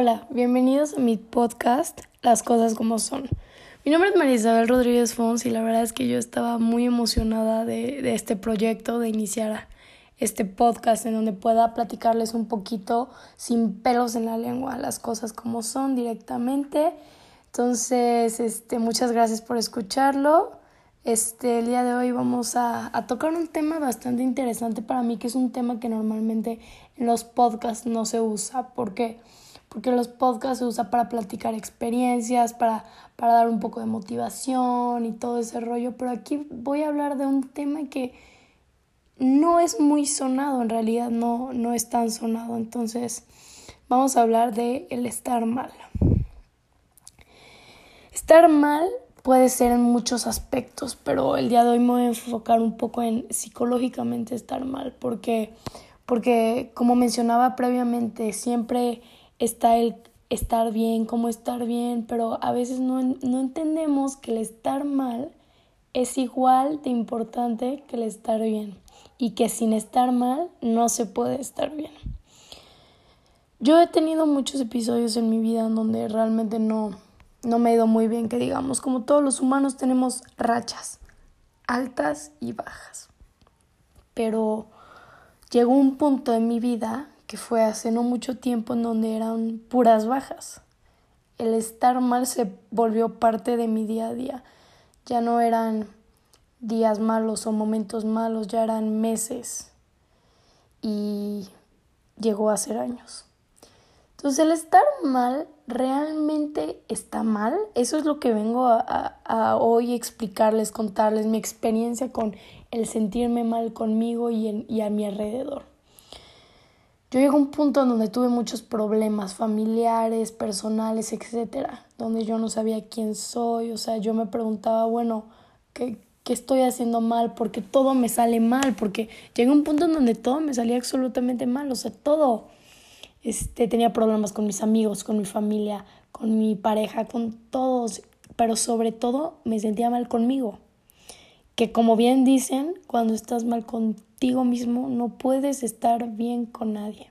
Hola, bienvenidos a mi podcast Las cosas como son. Mi nombre es María Isabel Rodríguez Fons y la verdad es que yo estaba muy emocionada de, este proyecto, de iniciar este podcast en donde pueda platicarles un poquito sin pelos en la lengua, las cosas como son directamente. Entonces, este, muchas gracias por escucharlo. Este, el día de hoy vamos a, a, tocar un tema bastante interesante para mí, que es un tema que normalmente en los podcasts no se usa. ¿Por qué? Porque los podcasts se usa para platicar experiencias, para, para dar un poco de motivación y todo ese rollo. Pero aquí voy a hablar de un tema que no es muy sonado, en realidad no, no es tan sonado. Entonces, vamos a hablar de el estar mal. Estar mal puede ser en muchos aspectos, pero el día de hoy me voy a enfocar un poco en psicológicamente estar mal, porque, porque como mencionaba previamente, siempre está el estar bien, cómo estar bien, pero a veces no, no entendemos que el estar mal es igual de importante que el estar bien y que sin estar mal no se puede estar bien. Yo he tenido muchos episodios en mi vida en donde realmente no, no me ha ido muy bien, que digamos, como todos los humanos tenemos rachas altas y bajas. Pero llegó un punto en mi vida que fue hace no mucho tiempo en donde eran puras bajas. El estar mal se volvió parte de mi día a día. Ya no eran días malos o momentos malos, ya eran meses y llegó a ser años. Entonces el estar mal realmente está mal. Eso es lo que vengo a, a, hoy explicarles, contarles mi experiencia con el sentirme mal conmigo y, en, y a mi alrededor. Yo llegué a un punto en donde tuve muchos problemas familiares, personales, etcétera, donde yo no sabía quién soy, o sea, yo me preguntaba, bueno, ¿qué, ¿qué estoy haciendo mal? Porque todo me sale mal, porque llegué a un punto en donde todo me salía absolutamente mal, o sea, todo este, tenía problemas con mis amigos, con mi familia, con mi pareja, con todos, pero sobre todo me sentía mal conmigo. Que como bien dicen, cuando estás mal contigo mismo no puedes estar bien con nadie.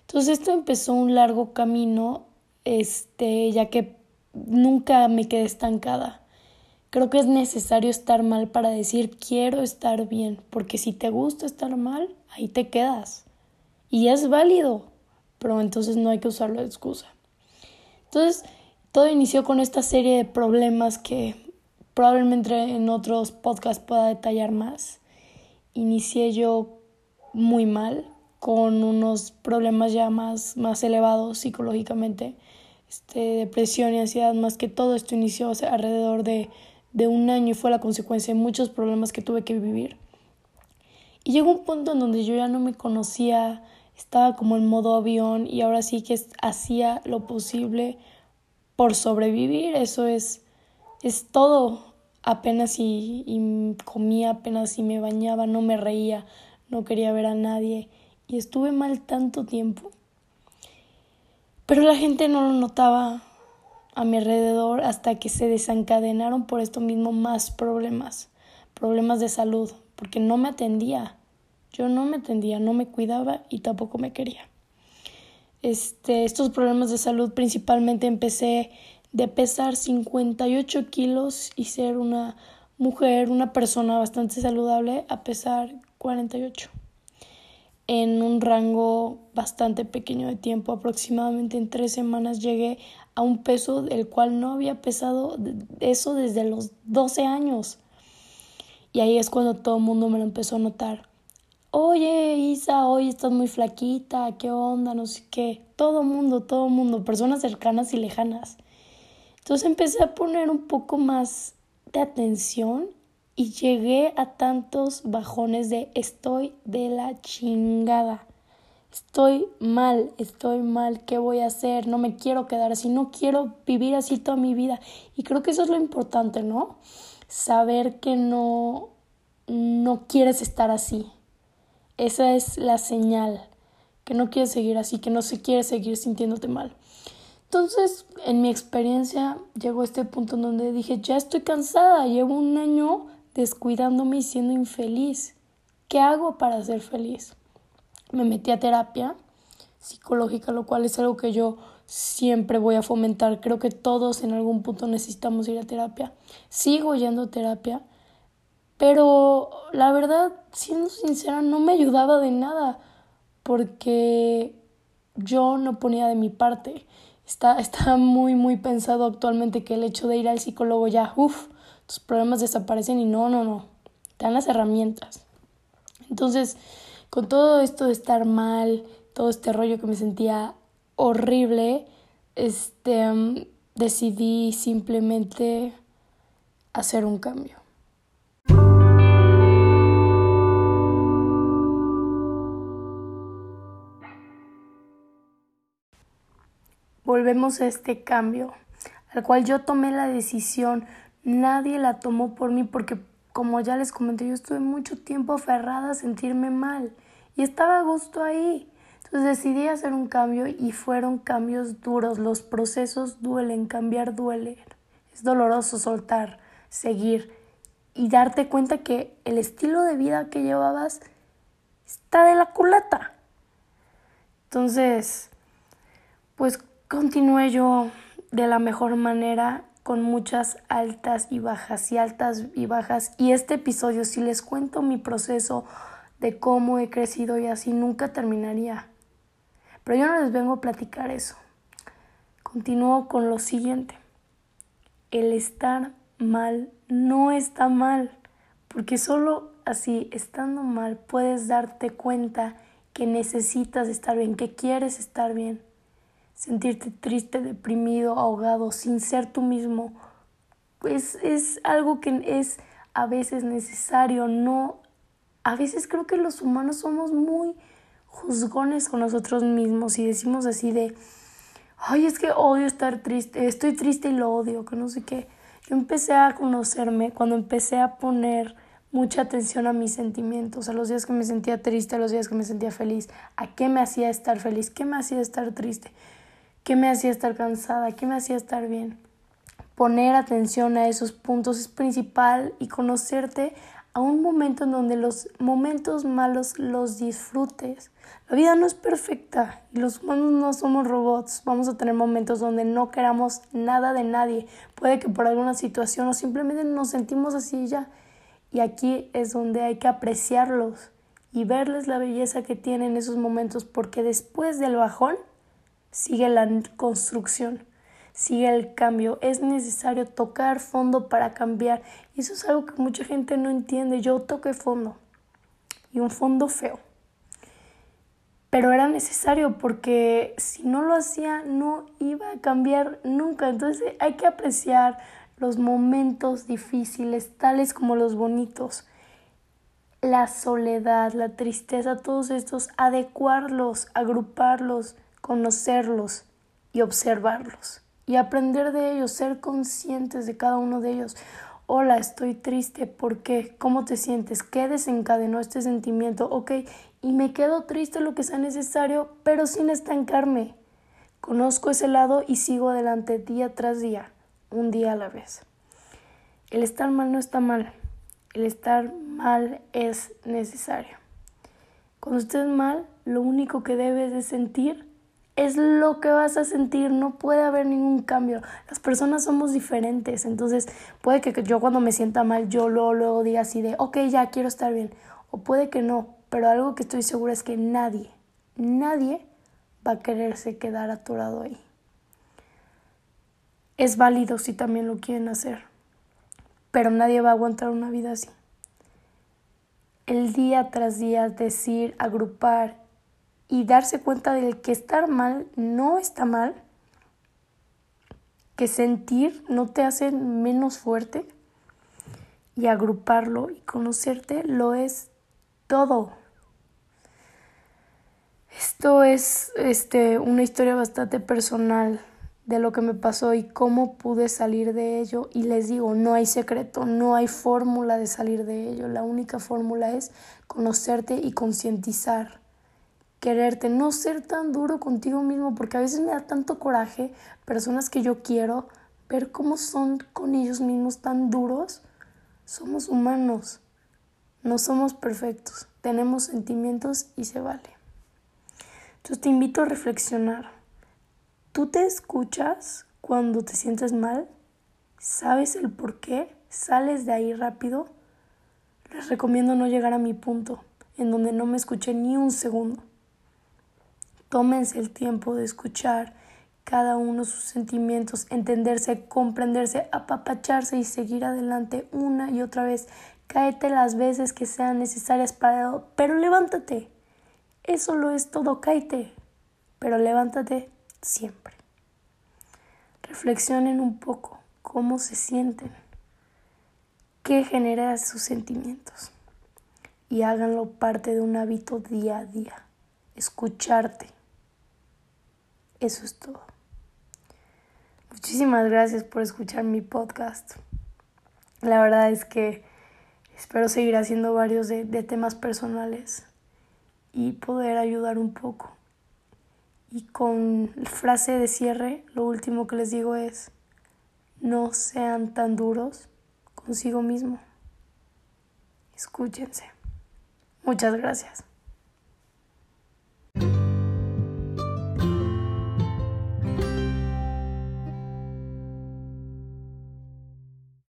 Entonces esto empezó un largo camino, este, ya que nunca me quedé estancada. Creo que es necesario estar mal para decir quiero estar bien, porque si te gusta estar mal, ahí te quedas. Y es válido, pero entonces no hay que usarlo de excusa. Entonces, todo inició con esta serie de problemas que probablemente en otros podcasts pueda detallar más. Inicié yo muy mal, con unos problemas ya más, más elevados psicológicamente, este, depresión y ansiedad, más que todo esto inició alrededor de, de un año y fue la consecuencia de muchos problemas que tuve que vivir. Y llegó un punto en donde yo ya no me conocía, estaba como en modo avión y ahora sí que hacía lo posible por sobrevivir. Eso es, es todo. Apenas y, y comía, apenas y me bañaba, no me reía, no quería ver a nadie y estuve mal tanto tiempo. Pero la gente no lo notaba a mi alrededor hasta que se desencadenaron por esto mismo más problemas, problemas de salud, porque no me atendía. Yo no me atendía, no me cuidaba y tampoco me quería. Este, estos problemas de salud principalmente empecé de pesar 58 kilos y ser una mujer, una persona bastante saludable a pesar 48 en un rango bastante pequeño de tiempo, aproximadamente en tres semanas llegué a un peso del cual no había pesado eso desde los 12 años. Y ahí es cuando todo el mundo me lo empezó a notar oye Isa, hoy estás muy flaquita, qué onda, no sé qué. Todo mundo, todo mundo, personas cercanas y lejanas. Entonces empecé a poner un poco más de atención y llegué a tantos bajones de estoy de la chingada. Estoy mal, estoy mal, ¿qué voy a hacer? No me quiero quedar así, no quiero vivir así toda mi vida. Y creo que eso es lo importante, ¿no? Saber que no no quieres estar así, esa es la señal, que no quieres seguir así, que no se quiere seguir sintiéndote mal. Entonces, en mi experiencia, llegó este punto en donde dije, ya estoy cansada, llevo un año descuidándome y siendo infeliz. ¿Qué hago para ser feliz? Me metí a terapia psicológica, lo cual es algo que yo siempre voy a fomentar. Creo que todos en algún punto necesitamos ir a terapia. Sigo yendo a terapia, pero la verdad, siendo sincera, no me ayudaba de nada porque yo no ponía de mi parte. Está, está muy, muy pensado actualmente que el hecho de ir al psicólogo ya, uff, tus problemas desaparecen y no, no, no, te dan las herramientas. Entonces, con todo esto de estar mal, todo este rollo que me sentía horrible, este, decidí simplemente hacer un cambio. Volvemos a este cambio, al cual yo tomé la decisión, nadie la tomó por mí porque como ya les comenté, yo estuve mucho tiempo aferrada a sentirme mal y estaba a gusto ahí. Entonces decidí hacer un cambio y fueron cambios duros. Los procesos duelen, cambiar duele. Es doloroso soltar, seguir y darte cuenta que el estilo de vida que llevabas está de la culata. Entonces, pues continué yo de la mejor manera con muchas altas y bajas y altas y bajas. Y este episodio, si les cuento mi proceso de cómo he crecido y así, nunca terminaría. Pero yo no les vengo a platicar eso. Continúo con lo siguiente. El estar mal no está mal, porque solo así, estando mal, puedes darte cuenta que necesitas estar bien, que quieres estar bien sentirte triste, deprimido, ahogado, sin ser tú mismo, pues es algo que es a veces necesario, no, a veces creo que los humanos somos muy juzgones con nosotros mismos y decimos así de, ay, es que odio estar triste, estoy triste y lo odio, que no sé qué. Yo empecé a conocerme cuando empecé a poner mucha atención a mis sentimientos, a los días que me sentía triste, a los días que me sentía feliz, a qué me hacía estar feliz, qué me hacía estar triste. ¿Qué me hacía estar cansada? ¿Qué me hacía estar bien? Poner atención a esos puntos es principal y conocerte a un momento en donde los momentos malos los disfrutes. La vida no es perfecta y los humanos no somos robots. Vamos a tener momentos donde no queramos nada de nadie. Puede que por alguna situación o simplemente nos sentimos así ya. Y aquí es donde hay que apreciarlos y verles la belleza que tienen esos momentos porque después del bajón sigue la construcción, sigue el cambio. Es necesario tocar fondo para cambiar. Y eso es algo que mucha gente no entiende. Yo toqué fondo y un fondo feo. Pero era necesario porque si no lo hacía no iba a cambiar nunca. Entonces hay que apreciar los momentos difíciles, tales como los bonitos. La soledad, la tristeza, todos estos, adecuarlos, agruparlos, conocerlos y observarlos y aprender de ellos, ser conscientes de cada uno de ellos. Hola, estoy triste, ¿por qué? ¿Cómo te sientes? ¿Qué desencadenó este sentimiento? Ok, y me quedo triste lo que sea necesario, pero sin estancarme. Conozco ese lado y sigo adelante día tras día, un día a la vez. El estar mal no está mal, el estar mal es necesario. Cuando estés mal, lo único que debes de sentir es lo que vas a sentir, no puede haber ningún cambio. Las personas somos diferentes, entonces puede que yo cuando me sienta mal, yo luego, luego diga así de, ok, ya quiero estar bien, o puede que no, pero algo que estoy segura es que nadie, nadie va a quererse quedar atorado ahí. Es válido si también lo quieren hacer, pero nadie va a aguantar una vida así. El día tras día decir, agrupar y darse cuenta de que estar mal no está mal, que sentir no te hace menos fuerte y agruparlo y conocerte lo es todo. Esto es este, una historia bastante personal de lo que me pasó y cómo pude salir de ello. Y les digo, no hay secreto, no hay fórmula de salir de ello. La única fórmula es conocerte y concientizar quererte, no ser tan duro contigo mismo, porque a veces me da tanto coraje personas que yo quiero ver cómo son con ellos mismos tan duros. Somos humanos, no somos perfectos, tenemos sentimientos y se vale. Entonces te invito a reflexionar. ¿Tú te escuchas cuando te sientes mal? ¿Sabes el por qué? ¿Sales de ahí rápido? Les recomiendo no llegar a mi punto, en donde no me escuché ni un segundo. Tómense el tiempo de escuchar cada uno sus sentimientos, entenderse, comprenderse, apapacharse y seguir adelante una y otra vez. Cáete las veces que sean necesarias para... Pero levántate. Eso lo es todo, cáete. Pero levántate siempre. Reflexionen un poco cómo se sienten, qué genera sus sentimientos y háganlo parte de un hábito día a día. Escucharte. Eso es todo. Muchísimas gracias por escuchar mi podcast. La verdad es que espero seguir haciendo varios de, de temas personales y poder ayudar un poco. Y con frase de cierre, lo último que les digo es, no sean tan duros consigo mismo. Escúchense. Muchas gracias.